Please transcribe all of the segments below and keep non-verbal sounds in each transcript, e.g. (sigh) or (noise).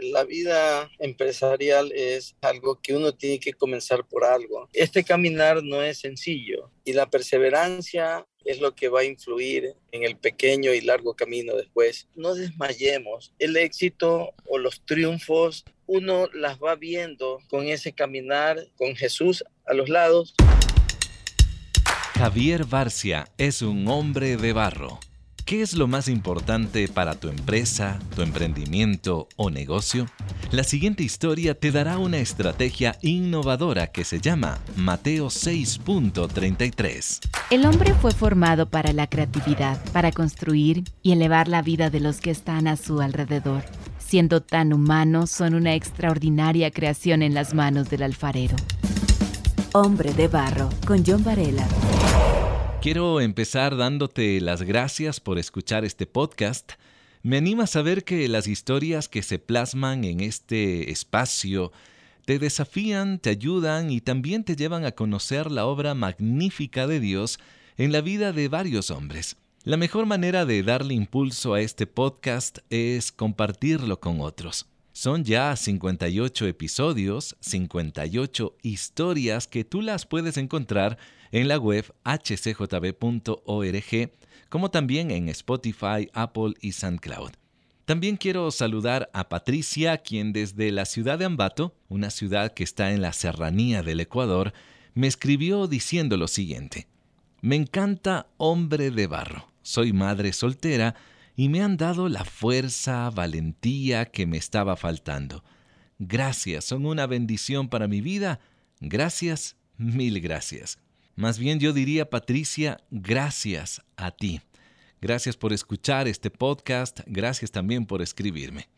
la vida empresarial es algo que uno tiene que comenzar por algo. Este caminar no es sencillo y la perseverancia es lo que va a influir en el pequeño y largo camino después. No desmayemos. El éxito o los triunfos uno las va viendo con ese caminar con Jesús a los lados. Javier Barcia es un hombre de barro. ¿Qué es lo más importante para tu empresa, tu emprendimiento o negocio? La siguiente historia te dará una estrategia innovadora que se llama Mateo 6.33. El hombre fue formado para la creatividad, para construir y elevar la vida de los que están a su alrededor. Siendo tan humanos, son una extraordinaria creación en las manos del alfarero. Hombre de Barro, con John Varela. Quiero empezar dándote las gracias por escuchar este podcast. Me anima a saber que las historias que se plasman en este espacio te desafían, te ayudan y también te llevan a conocer la obra magnífica de Dios en la vida de varios hombres. La mejor manera de darle impulso a este podcast es compartirlo con otros. Son ya 58 episodios, 58 historias que tú las puedes encontrar en la web hcjb.org, como también en Spotify, Apple y SoundCloud. También quiero saludar a Patricia, quien desde la ciudad de Ambato, una ciudad que está en la serranía del Ecuador, me escribió diciendo lo siguiente. Me encanta hombre de barro. Soy madre soltera y me han dado la fuerza, valentía que me estaba faltando. Gracias, son una bendición para mi vida. Gracias, mil gracias. Más bien yo diría, Patricia, gracias a ti. Gracias por escuchar este podcast, gracias también por escribirme.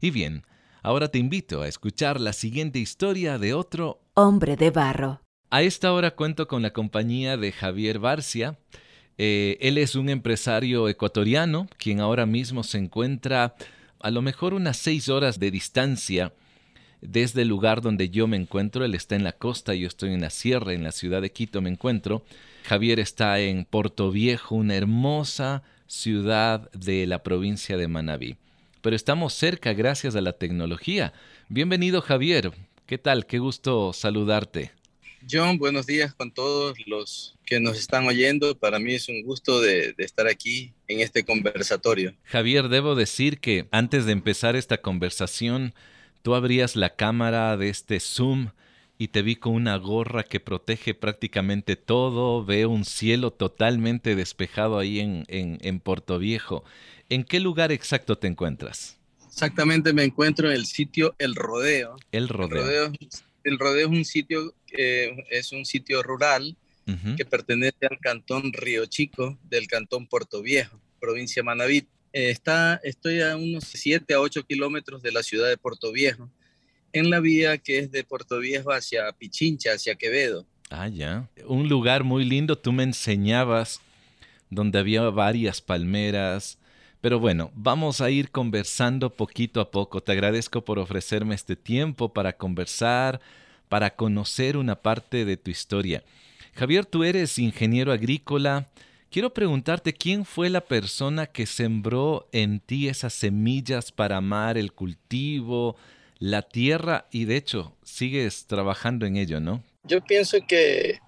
Y bien, ahora te invito a escuchar la siguiente historia de otro hombre de barro. A esta hora cuento con la compañía de Javier Barcia. Eh, él es un empresario ecuatoriano, quien ahora mismo se encuentra a lo mejor unas seis horas de distancia desde el lugar donde yo me encuentro. Él está en la costa, yo estoy en la sierra, en la ciudad de Quito me encuentro. Javier está en Puerto Viejo, una hermosa ciudad de la provincia de Manabí. Pero estamos cerca gracias a la tecnología. Bienvenido Javier. ¿Qué tal? Qué gusto saludarte. John, buenos días con todos los que nos están oyendo. Para mí es un gusto de, estar aquí en este conversatorio. Javier, debo decir que antes de empezar esta conversación, tú abrías la cámara de este Zoom y te vi con una gorra que protege prácticamente todo. Veo un cielo totalmente despejado ahí en, en, Puerto Viejo. ¿En qué lugar exacto te encuentras? Exactamente, me encuentro en el sitio El Rodeo. El Rodeo el rodeo es un sitio, es un sitio rural que pertenece al cantón Río Chico del cantón Puerto Viejo, provincia de Manabí. Eh, está, estoy a unos 7 a 8 kilómetros de la ciudad de Puerto Viejo, en la vía que es de Puerto Viejo hacia Pichincha, hacia Quevedo. Ah, ya. Un lugar muy lindo, tú me enseñabas donde había varias palmeras. Pero bueno, vamos a ir conversando poquito a poco. Te agradezco por ofrecerme este tiempo para conversar, para conocer una parte de tu historia. Javier, tú eres ingeniero agrícola. Quiero preguntarte quién fue la persona que sembró en ti esas semillas para amar el cultivo, la tierra y de hecho sigues trabajando en ello, ¿no? Yo pienso que,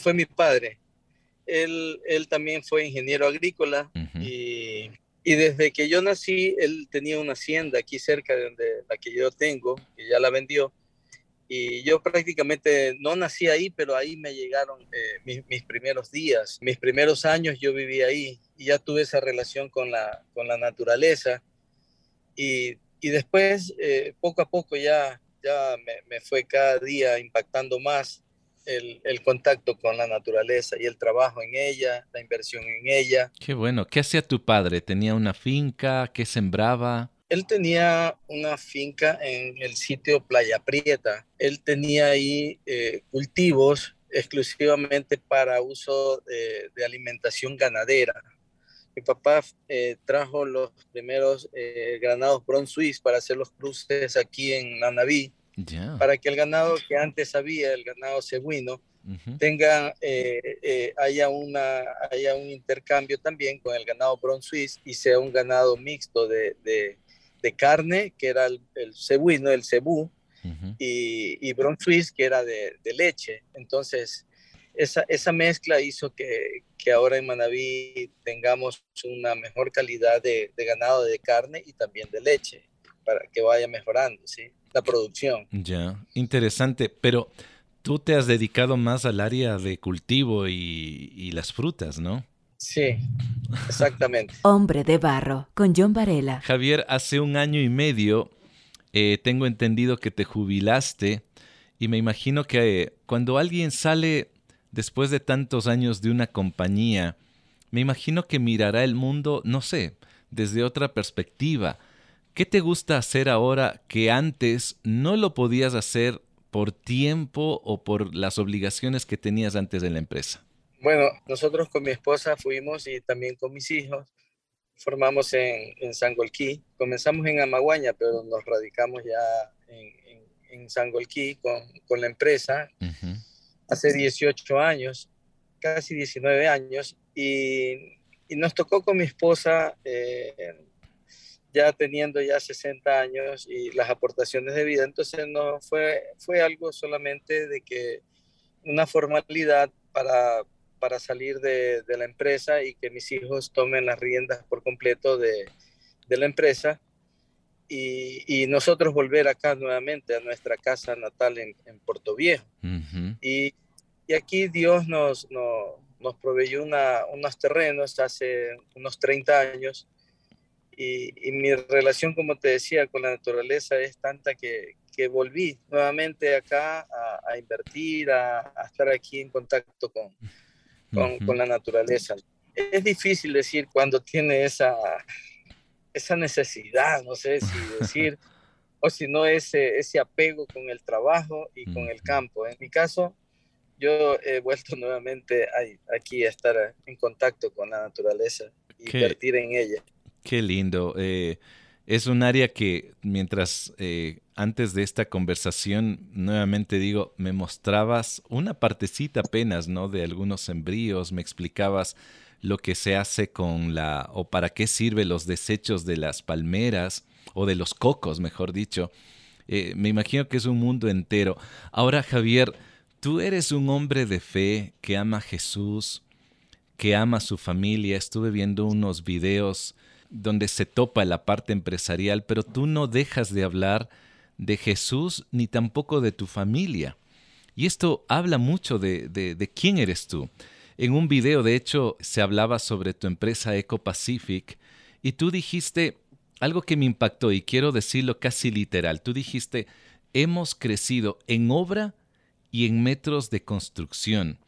fue mi padre. Él, él, también fue ingeniero agrícola y, y, desde que yo nací, él tenía una hacienda aquí cerca de donde, la que yo tengo, que ya la vendió y yo prácticamente no nací ahí, pero ahí me llegaron eh, mis, primeros días, mis primeros años yo viví ahí y ya tuve esa relación con la, con la naturaleza y, y después eh, poco a poco ya, ya me, me, fue cada día impactando más el, el, contacto con la naturaleza y el trabajo en ella, la inversión en ella. Qué bueno, ¿qué hacía tu padre? ¿Tenía una finca? ¿Qué sembraba? Él tenía una finca en el sitio Playa Prieta. Él tenía ahí eh, cultivos exclusivamente para uso de, alimentación ganadera. Mi papá eh, trajo los primeros eh, granados Bron Suisse para hacer los cruces aquí en Nanaví, para que el ganado que antes había, el ganado cebuino, tenga, haya, una, haya un intercambio también con el ganado Bron Suisse y sea un ganado mixto de, carne, que era el, el cebuino, el cebú, y, y Swiss, que era de, de, leche. Entonces, esa, esa mezcla hizo que, que, ahora en Manabí tengamos una mejor calidad de, de, ganado de carne y también de leche, para que vaya mejorando ¿sí? la producción. Ya, interesante, pero tú te has dedicado más al área de cultivo y, y las frutas, ¿no? Sí, exactamente. Hombre de barro, con John Varela. Javier, hace un año y medio eh, tengo entendido que te jubilaste y me imagino que eh, cuando alguien sale después de tantos años de una compañía, me imagino que mirará el mundo, no sé, desde otra perspectiva. ¿Qué te gusta hacer ahora que antes no lo podías hacer por tiempo o por las obligaciones que tenías antes de la empresa? Bueno, nosotros con mi esposa fuimos y también con mis hijos formamos en, en Sangolquí. Comenzamos en Amaguaña, pero nos radicamos ya en, en, Sangolquí con, con, la empresa hace 18 años, casi 19 años, y, y nos tocó con mi esposa, eh, ya teniendo ya 60 años y las aportaciones de vida, entonces no fue, fue algo solamente de que una formalidad para para salir de, la empresa y que mis hijos tomen las riendas por completo de, la empresa y, nosotros volver acá nuevamente a nuestra casa natal en, Puerto Viejo. y, aquí Dios nos, nos, proveyó unos terrenos hace unos 30 años y, mi relación, como te decía, con la naturaleza es tanta que, volví nuevamente acá a, invertir, a, estar aquí en contacto con, con, la naturaleza. Es difícil decir cuando tiene esa, esa necesidad, no sé si (laughs) decir, o si no ese, ese apego con el trabajo y con el campo. En mi caso, yo he vuelto (laughs) nuevamente aquí a estar en contacto con la naturaleza y invertir en ella. Qué lindo. Eh, es un área que mientras eh, antes de esta conversación, nuevamente digo, me mostrabas una partecita apenas, ¿no? De algunos embrios, me explicabas lo que se hace con la, o para qué sirven los desechos de las palmeras, o de los cocos, mejor dicho. Eh, me imagino que es un mundo entero. Ahora, Javier, tú eres un hombre de fe que ama a Jesús, que ama a su familia. Estuve viendo unos videos donde se topa la parte empresarial, pero tú no dejas de hablar de Jesús ni tampoco de tu familia. Y esto habla mucho de, de, quién eres tú. En un video, de hecho, se hablaba sobre tu empresa Eco Pacific y tú dijiste algo que me impactó y quiero decirlo casi literal. Tú dijiste, hemos crecido en obra y en metros de construcción.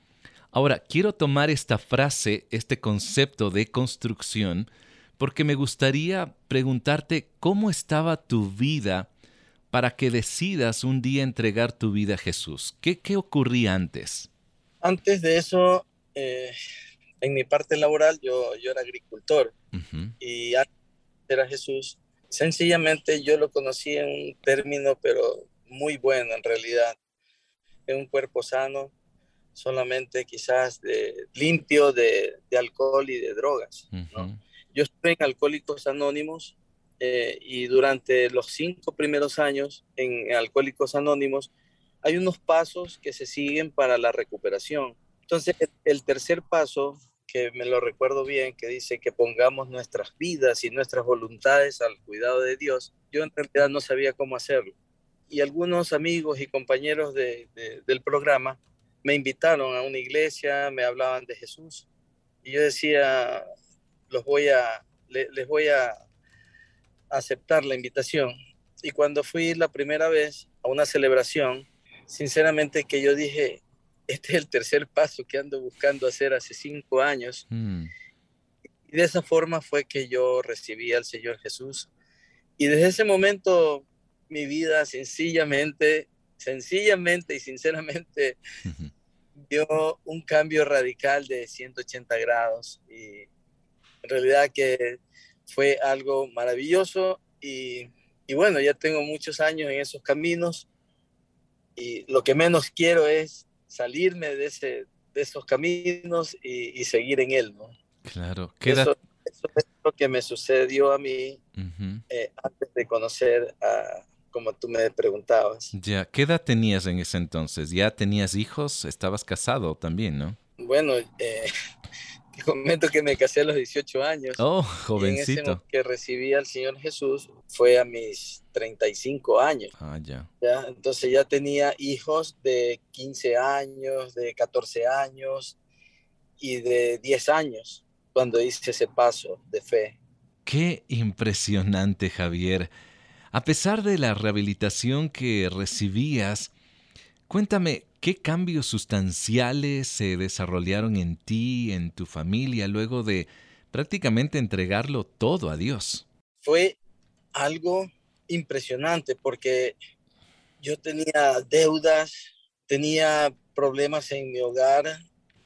Ahora, quiero tomar esta frase, este concepto de construcción, porque me gustaría preguntarte cómo estaba tu vida para que decidas un día entregar tu vida a Jesús. ¿Qué, qué ocurría antes? Antes de eso, eh, en mi parte laboral, yo, yo era agricultor y antes era Jesús. Sencillamente yo lo conocí en un término, pero muy bueno en realidad, en un cuerpo sano, solamente quizás de, limpio de, de alcohol y de drogas. ¿no? Yo estuve en Alcohólicos Anónimos eh, y durante los cinco primeros años en Alcohólicos Anónimos hay unos pasos que se siguen para la recuperación. Entonces, el tercer paso, que me lo recuerdo bien, que dice que pongamos nuestras vidas y nuestras voluntades al cuidado de Dios, yo en realidad no sabía cómo hacerlo. Y algunos amigos y compañeros de, del programa me invitaron a una iglesia, me hablaban de Jesús. Y yo decía, los voy a, les voy a aceptar la invitación. Y cuando fui la primera vez a una celebración, sinceramente que yo dije, este es el tercer paso que ando buscando hacer hace cinco años. Mm. Y de esa forma fue que yo recibí al Señor Jesús. Y desde ese momento mi vida sencillamente, sencillamente y sinceramente dio un cambio radical de 180 grados. Y en realidad que fue algo maravilloso y, bueno, ya tengo muchos años en esos caminos y lo que menos quiero es salirme de, ese, de esos caminos y, seguir en él, ¿no? Claro. Eso, es lo que me sucedió a mí eh, antes de conocer a, como tú me preguntabas. Ya, ¿qué edad tenías en ese entonces? ¿Ya tenías hijos? ¿Estabas casado también, no? Bueno, eh, te comento que me casé a los 18 años. Oh, jovencito. ese que recibí al Señor Jesús fue a mis 35 años. Ah, ya. ya. Entonces ya tenía hijos de 15 años, de 14 años y de 10 años cuando hice ese paso de fe. Qué impresionante, Javier. A pesar de la rehabilitación que recibías, cuéntame, ¿qué cambios sustanciales se desarrollaron en ti, en tu familia, luego de prácticamente entregarlo todo a Dios? Fue algo impresionante porque yo tenía deudas, tenía problemas en mi hogar,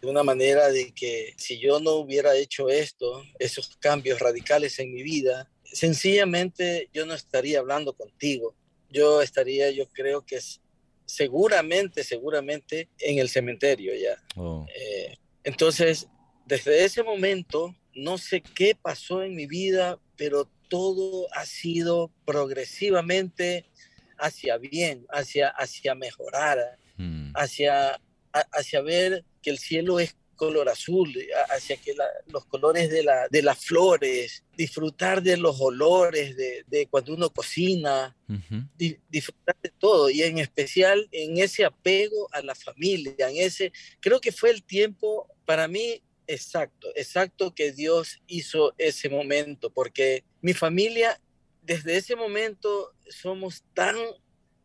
de una manera de que si yo no hubiera hecho esto, esos cambios radicales en mi vida, sencillamente yo no estaría hablando contigo. Yo estaría, yo creo que seguramente, seguramente en el cementerio ya. Oh. Eh, entonces, desde ese momento, no sé qué pasó en mi vida, pero todo ha sido progresivamente hacia bien, hacia, hacia mejorar, hmm. hacia, hacia ver que el cielo es color azul, hacia que los colores de, la, de las flores, disfrutar de los olores de, de cuando uno cocina, disfrutar de todo y en especial en ese apego a la familia, en ese, creo que fue el tiempo para mí exacto, exacto que Dios hizo ese momento, porque mi familia desde ese momento somos tan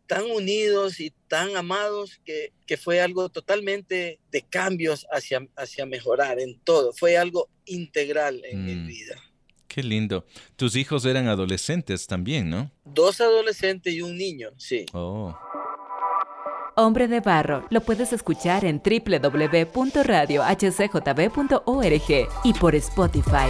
tan unidos y tan amados que, que, fue algo totalmente de cambios hacia, hacia mejorar en todo. Fue algo integral en mi mm. vida. Qué lindo. Tus hijos eran adolescentes también, ¿no? Dos adolescentes y un niño, sí. Oh. Hombre de Barro lo puedes escuchar en www.radiohcjb.org y por Spotify.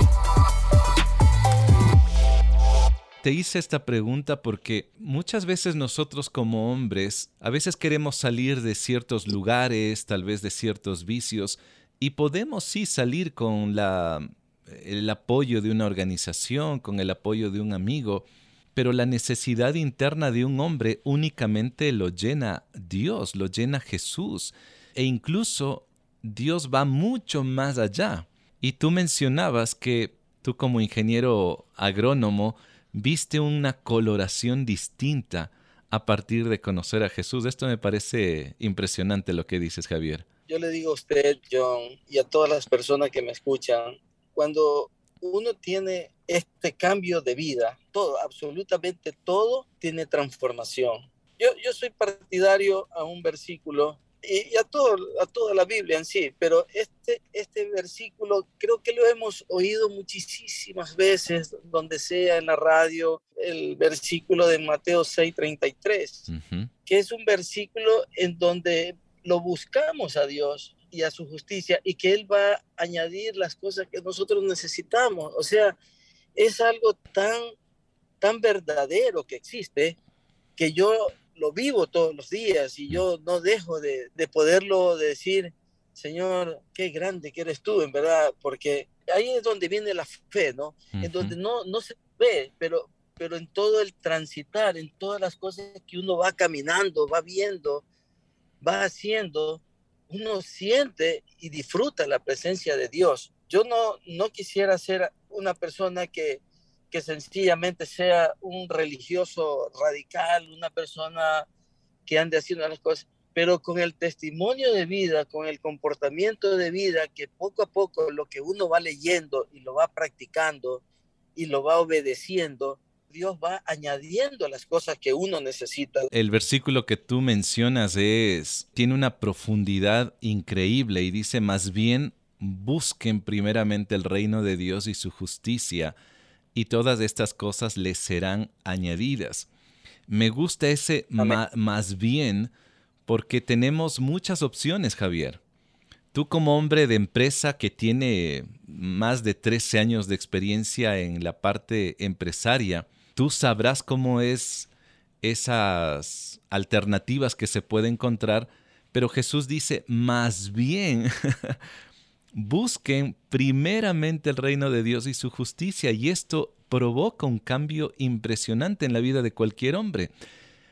Te hice esta pregunta porque muchas veces nosotros como hombres a veces queremos salir de ciertos lugares, tal vez de ciertos vicios, y podemos sí salir con la, el apoyo de una organización, con el apoyo de un amigo, pero la necesidad interna de un hombre únicamente lo llena Dios, lo llena Jesús, e incluso Dios va mucho más allá. Y tú mencionabas que tú como ingeniero agrónomo, viste una coloración distinta a partir de conocer a Jesús. Esto me parece impresionante lo que dices, Javier. Yo le digo a usted, John, y a todas las personas que me escuchan, cuando uno tiene este cambio de vida, todo, absolutamente todo tiene transformación. Yo, yo soy partidario a un versículo y, a, todo, a toda la Biblia en sí, pero este, este versículo creo que lo hemos oído muchísimas veces, donde sea en la radio, el versículo de Mateo 6:33, que es un versículo en donde lo buscamos a Dios y a su justicia y que Él va a añadir las cosas que nosotros necesitamos. O sea, es algo tan, tan verdadero que existe que yo lo vivo todos los días y yo no dejo de, poderlo decir, Señor, qué grande que eres tú, en verdad, porque ahí es donde viene la fe, ¿no? En donde no, no se ve, pero, pero en todo el transitar, en todas las cosas que uno va caminando, va viendo, va haciendo, uno siente y disfruta la presencia de Dios. Yo no, no quisiera ser una persona que, que sencillamente sea un religioso radical, una persona que ande haciendo las cosas, pero con el testimonio de vida, con el comportamiento de vida, que poco a poco lo que uno va leyendo y lo va practicando y lo va obedeciendo, Dios va añadiendo las cosas que uno necesita. El versículo que tú mencionas es tiene una profundidad increíble y dice más bien busquen primeramente el reino de Dios y su justicia y todas estas cosas les serán añadidas. Me gusta ese más bien porque tenemos muchas opciones, Javier. Tú como hombre de empresa que tiene más de 13 años de experiencia en la parte empresaria, tú sabrás cómo es esas alternativas que se puede encontrar, pero Jesús dice, más bien, (laughs) busquen primeramente el reino de Dios y su justicia y esto provoca un cambio impresionante en la vida de cualquier hombre.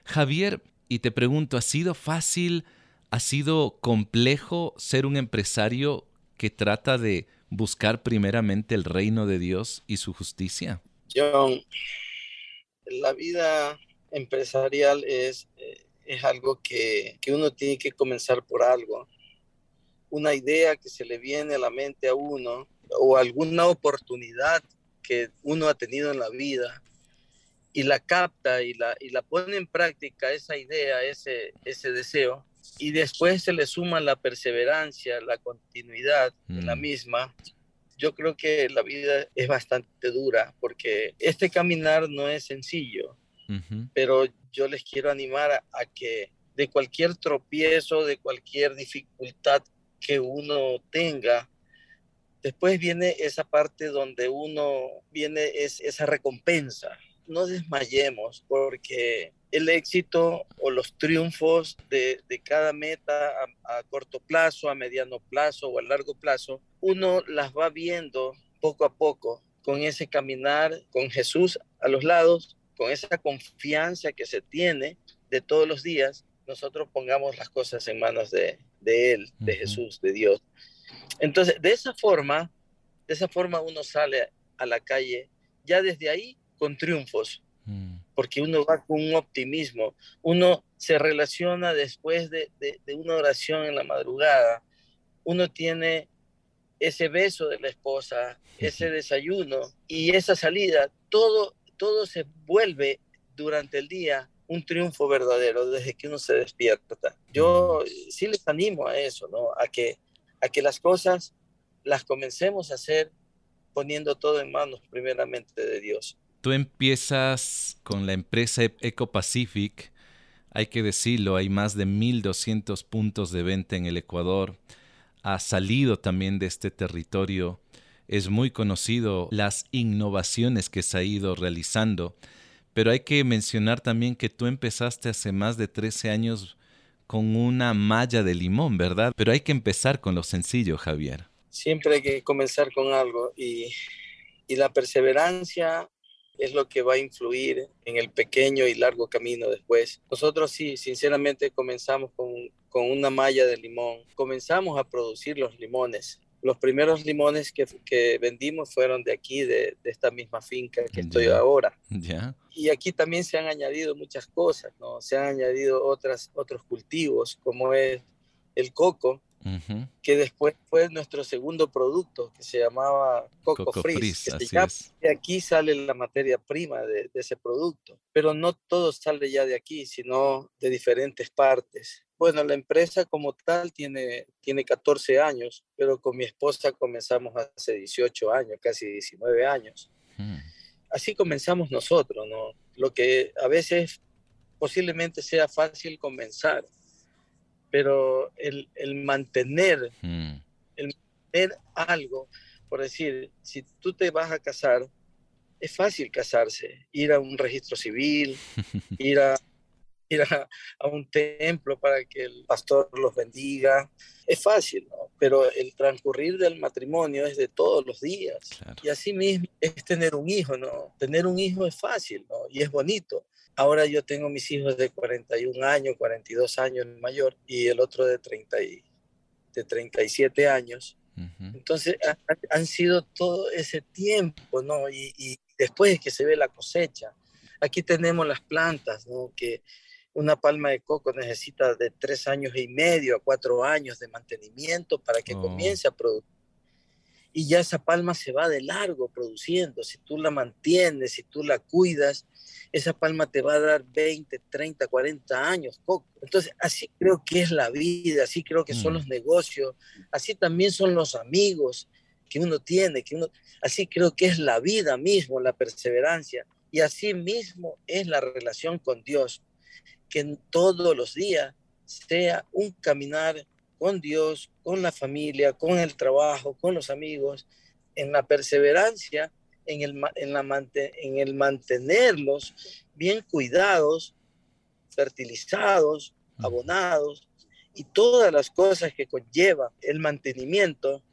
Javier, y te pregunto, ¿ha sido fácil, ha sido complejo ser un empresario que trata de buscar primeramente el reino de Dios y su justicia? John, la vida empresarial es, eh, es algo que, que uno tiene que comenzar por algo. Una idea que se le viene a la mente a uno o alguna oportunidad que uno ha tenido en la vida y la capta y la, y la pone en práctica, esa idea, ese, ese deseo, y después se le suma la perseverancia, la continuidad de la mm. misma, yo creo que la vida es bastante dura porque este caminar no es sencillo, pero yo les quiero animar a, que de cualquier tropiezo, de cualquier dificultad que uno tenga, después viene esa parte donde uno viene es esa recompensa. No desmayemos porque el éxito o los triunfos de, cada meta a, corto plazo, a mediano plazo o a largo plazo, uno las va viendo poco a poco con ese caminar con Jesús a los lados, con esa confianza que se tiene de todos los días, nosotros pongamos las cosas en manos de, Él, de Jesús, de Dios. Entonces, de esa forma, de esa forma uno sale a la calle ya desde ahí con triunfos, mm. porque uno va con un optimismo, uno se relaciona después de, una oración en la madrugada, uno tiene ese beso de la esposa, ese desayuno y esa salida, todo, todo se vuelve durante el día un triunfo verdadero desde que uno se despierta. Yo sí les animo a eso, ¿no? A que, a que las cosas las comencemos a hacer poniendo todo en manos primeramente de Dios. Tú empiezas con la empresa Eco Pacific. Hay que decirlo, hay más de 1.200 puntos de venta en el Ecuador. Ha salido también de este territorio. Es muy conocido las innovaciones que se ha ido realizando. Pero hay que mencionar también que tú empezaste hace más de 13 años con una malla de limón, ¿verdad? Pero hay que empezar con lo sencillo, Javier. Siempre hay que comenzar con algo y, y la perseverancia es lo que va a influir en el pequeño y largo camino después. Nosotros sí, sinceramente comenzamos con, con una malla de limón, comenzamos a producir los limones. Los primeros limones que, que vendimos fueron de aquí, de, de esta misma finca que estoy ahora. Y aquí también se han añadido muchas cosas, ¿no? Se han añadido otras, otros cultivos, como es el coco, que después fue nuestro segundo producto, que se llamaba Coco, Coco y aquí sale la materia prima de, ese producto, pero no todo sale ya de aquí, sino de diferentes partes. Bueno, la empresa como tal tiene, tiene 14 años, pero con mi esposa comenzamos hace 18 años, casi 19 años. Así comenzamos nosotros, ¿no? Lo que a veces posiblemente sea fácil comenzar, pero el, mantener, hmm. el mantener algo, por decir, si tú te vas a casar, es fácil casarse, ir a un registro civil, (laughs) ir a ir a, un templo para que el pastor los bendiga. Es fácil, ¿no? Pero el transcurrir del matrimonio es de todos los días. Y así mismo es tener un hijo, ¿no? Tener un hijo es fácil, ¿no? Y es bonito. Ahora yo tengo mis hijos de 41 años, 42 años mayor y el otro de, 30 y, de 37 años. Entonces han sido todo ese tiempo, ¿no? Y, y, después que se ve la cosecha. Aquí tenemos las plantas, ¿no? Que una palma de coco necesita de tres años y medio a cuatro años de mantenimiento para que oh. comience a producir y ya esa palma se va de largo produciendo. Si tú la mantienes, si tú la cuidas, esa palma te va a dar 20, 30, 40 años, coco. Entonces, así creo que es la vida, así creo que son mm. los negocios, así también son los amigos que uno tiene, que uno, así creo que es la vida mismo, la perseverancia, y así mismo es la relación con Dios, que todos los días sea un caminar con Dios, con la familia, con el trabajo, con los amigos, en la perseverancia, en el, en la, en el mantenerlos bien cuidados, fertilizados, abonados, y todas las cosas que conlleva el mantenimiento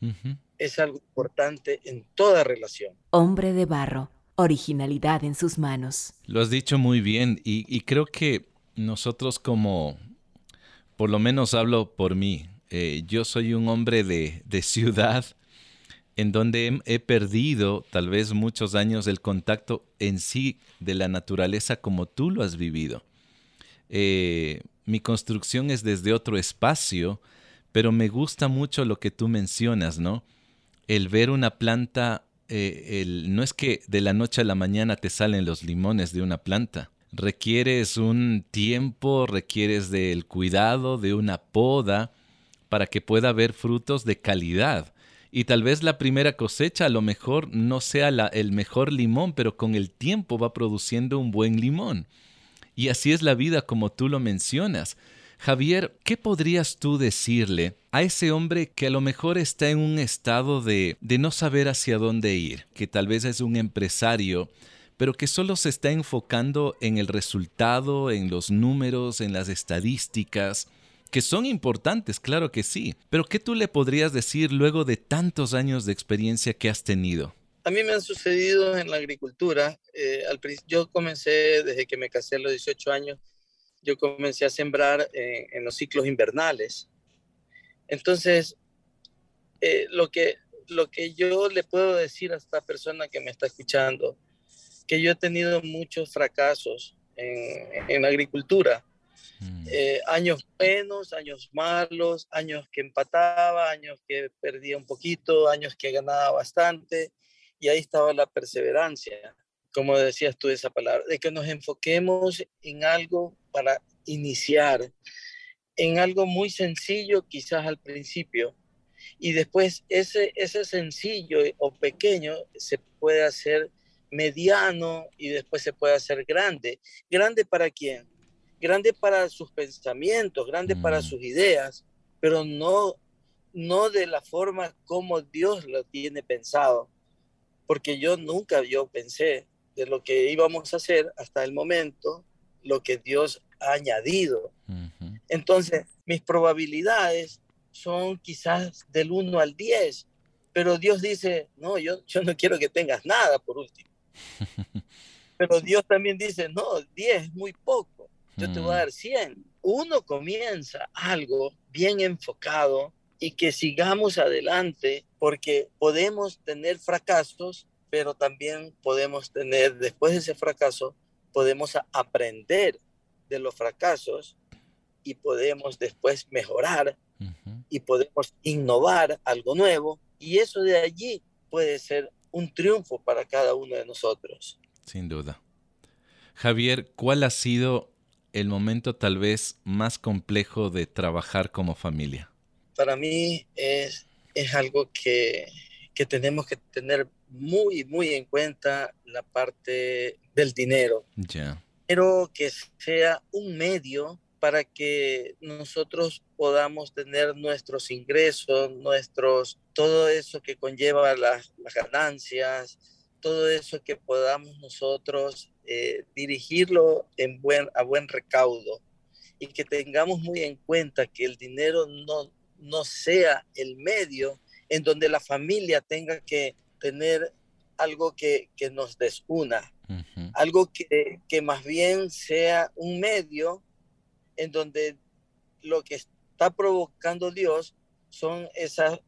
es algo importante en toda relación. Hombre de barro, originalidad en sus manos. Lo has dicho muy bien y, creo que nosotros como, por lo menos hablo por mí, eh, yo soy un hombre de, de ciudad en donde he perdido tal vez muchos años el contacto en sí de la naturaleza como tú lo has vivido. Eh, mi construcción es desde otro espacio, pero me gusta mucho lo que tú mencionas, ¿no? El ver una planta, eh, no es que de la noche a la mañana te salen los limones de una planta. Requieres un tiempo, requieres del cuidado, de una poda, para que pueda haber frutos de calidad. Y tal vez la primera cosecha a lo mejor no sea el mejor limón, pero con el tiempo va produciendo un buen limón. Y así es la vida como tú lo mencionas. Javier, ¿qué podrías tú decirle a ese hombre que a lo mejor está en un estado de, de no saber hacia dónde ir, que tal vez es un empresario, pero que solo se está enfocando en el resultado, en los números, en las estadísticas, que son importantes, claro que sí, pero ¿qué tú le podrías decir luego de tantos años de experiencia que has tenido? A mí me han sucedido en la agricultura. Eh, al, yo comencé desde que me casé a los 18 años, yo comencé a sembrar eh, en los ciclos invernales. Entonces, eh, lo, que, lo que yo le puedo decir a esta persona que me está escuchando, que yo he tenido muchos fracasos en, en agricultura. Mm. años buenos, años malos, años que empataba, años que perdía un poquito, años que ganaba bastante. Y ahí estaba la perseverancia, como decías tú esa palabra, de que nos enfoquemos en algo para iniciar, en algo muy sencillo quizás al principio, y después ese, ese sencillo o pequeño se puede hacer mediano y después se puede hacer grande. ¿Grande para quién? Grande para sus pensamientos, grande para mm. sus ideas, pero no, no de la forma como Dios lo tiene pensado porque yo nunca yo pensé de lo que íbamos a hacer hasta el momento, lo que Dios ha añadido. Entonces, mis probabilidades son quizás del 1 al 10, pero Dios dice, no, yo, yo no quiero que tengas nada por último. (laughs) pero Dios también dice, no, 10 es muy poco, yo te voy a dar 100. Uno comienza algo bien enfocado y que sigamos adelante porque podemos tener fracasos, pero también podemos tener, después de ese fracaso, podemos aprender de los fracasos y podemos después mejorar y podemos innovar algo nuevo y eso de allí puede ser un triunfo para cada uno de nosotros. Sin duda. Javier, ¿cuál ha sido el momento tal vez más complejo de trabajar como familia? Para mí es es algo que, tenemos que tener muy, muy en cuenta la parte del dinero. Pero que sea un medio para que nosotros podamos tener nuestros ingresos, nuestros, todo eso que conlleva las, ganancias, todo eso que podamos nosotros eh, dirigirlo en buen, a buen recaudo. Y que tengamos muy en cuenta que el dinero no, no sea el medio en donde la familia tenga que tener algo que, nos desuna, algo que, que, más bien sea un medio en donde lo que está provocando Dios son esas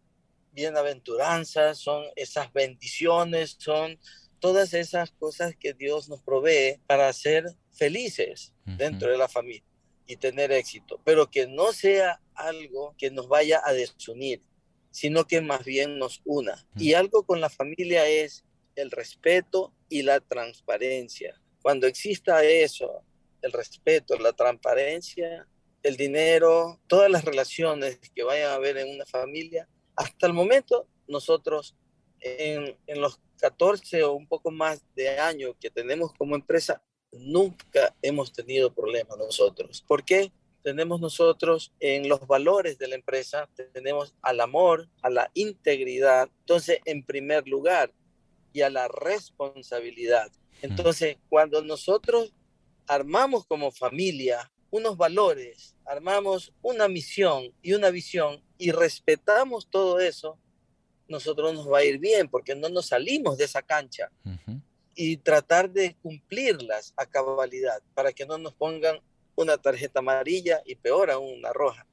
bienaventuranzas, son esas bendiciones, son todas esas cosas que Dios nos provee para ser felices dentro de la familia y tener éxito, pero que no sea algo que nos vaya a desunir, sino que más bien nos una. Y algo con la familia es el respeto y la transparencia. Cuando exista eso, el respeto, la transparencia, el dinero, todas las relaciones que vayan a haber en una familia, hasta el momento nosotros en, en los 14 o un poco más de años que tenemos como empresa, nunca hemos tenido problemas nosotros. ¿Por qué? tenemos nosotros en los valores de la empresa, tenemos al amor, a la integridad, entonces en primer lugar, y a la responsabilidad. Entonces, cuando nosotros armamos como familia, unos valores, armamos una misión y una visión y respetamos todo eso, nosotros nos va a ir bien porque no nos salimos de esa cancha. Y tratar de cumplirlas a cabalidad para que no nos pongan una tarjeta amarilla y peor aún una roja.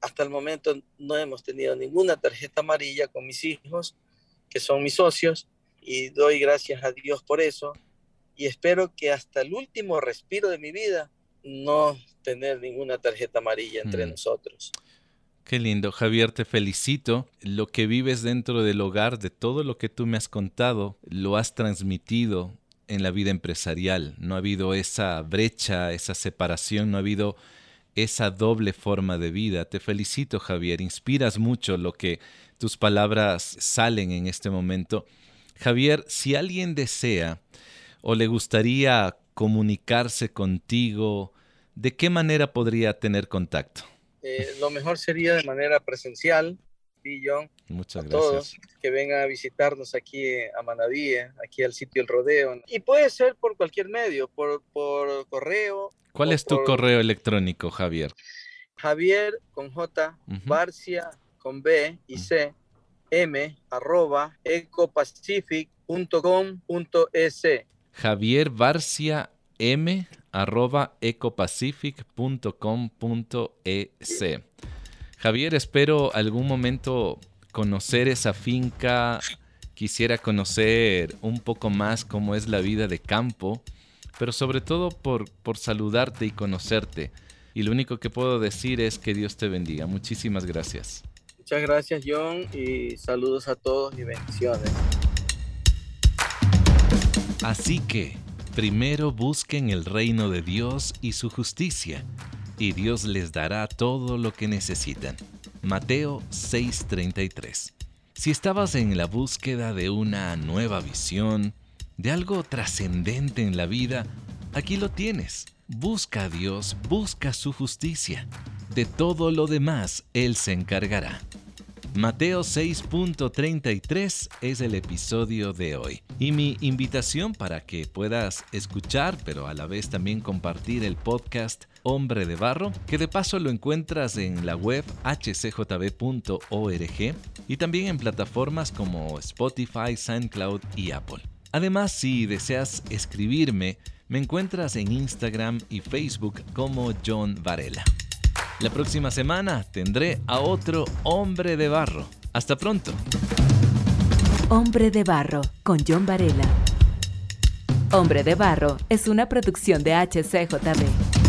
Hasta el momento no hemos tenido ninguna tarjeta amarilla con mis hijos, que son mis socios, y doy gracias a Dios por eso. Y espero que hasta el último respiro de mi vida no tener ninguna tarjeta amarilla entre mm. nosotros. Qué lindo, Javier, te felicito. Lo que vives dentro del hogar, de todo lo que tú me has contado, lo has transmitido en la vida empresarial. No ha habido esa brecha, esa separación, no ha habido esa doble forma de vida. Te felicito, Javier. Inspiras mucho lo que tus palabras salen en este momento. Javier, si alguien desea o le gustaría comunicarse contigo, ¿de qué manera podría tener contacto? Eh, lo mejor sería de manera presencial. Y Muchas a gracias. todos que vengan a visitarnos aquí a Manaví, aquí al sitio El Rodeo. Y puede ser por cualquier medio, por, por correo. ¿Cuál es tu correo electrónico, Javier? Javier con J, Barcia con B y C, M, arroba, ecopacific.com.es. Javier Barcia M, arroba ecopacific.com.es. Javier, espero algún momento conocer esa finca. Quisiera conocer un poco más cómo es la vida de campo, pero sobre todo por, por saludarte y conocerte. Y lo único que puedo decir es que Dios te bendiga. Muchísimas gracias. Muchas gracias, John, y saludos a todos y bendiciones. Así que, primero busquen el reino de Dios y su justicia y Dios les dará todo lo que necesitan. Mateo 6:33. Si estabas en la búsqueda de una nueva visión, de algo trascendente en la vida, aquí lo tienes. Busca a Dios, busca su justicia. De todo lo demás, Él se encargará. Mateo 6.33 es el episodio de hoy. Y mi invitación para que puedas escuchar, pero a la vez también compartir el podcast Hombre de Barro, que de paso lo encuentras en la web hcjb.org y también en plataformas como Spotify, SoundCloud y Apple. Además, si deseas escribirme, me encuentras en Instagram y Facebook como John Varela. La próxima semana tendré a otro hombre de barro. Hasta pronto. Hombre de barro con John Varela. Hombre de barro es una producción de HCJB.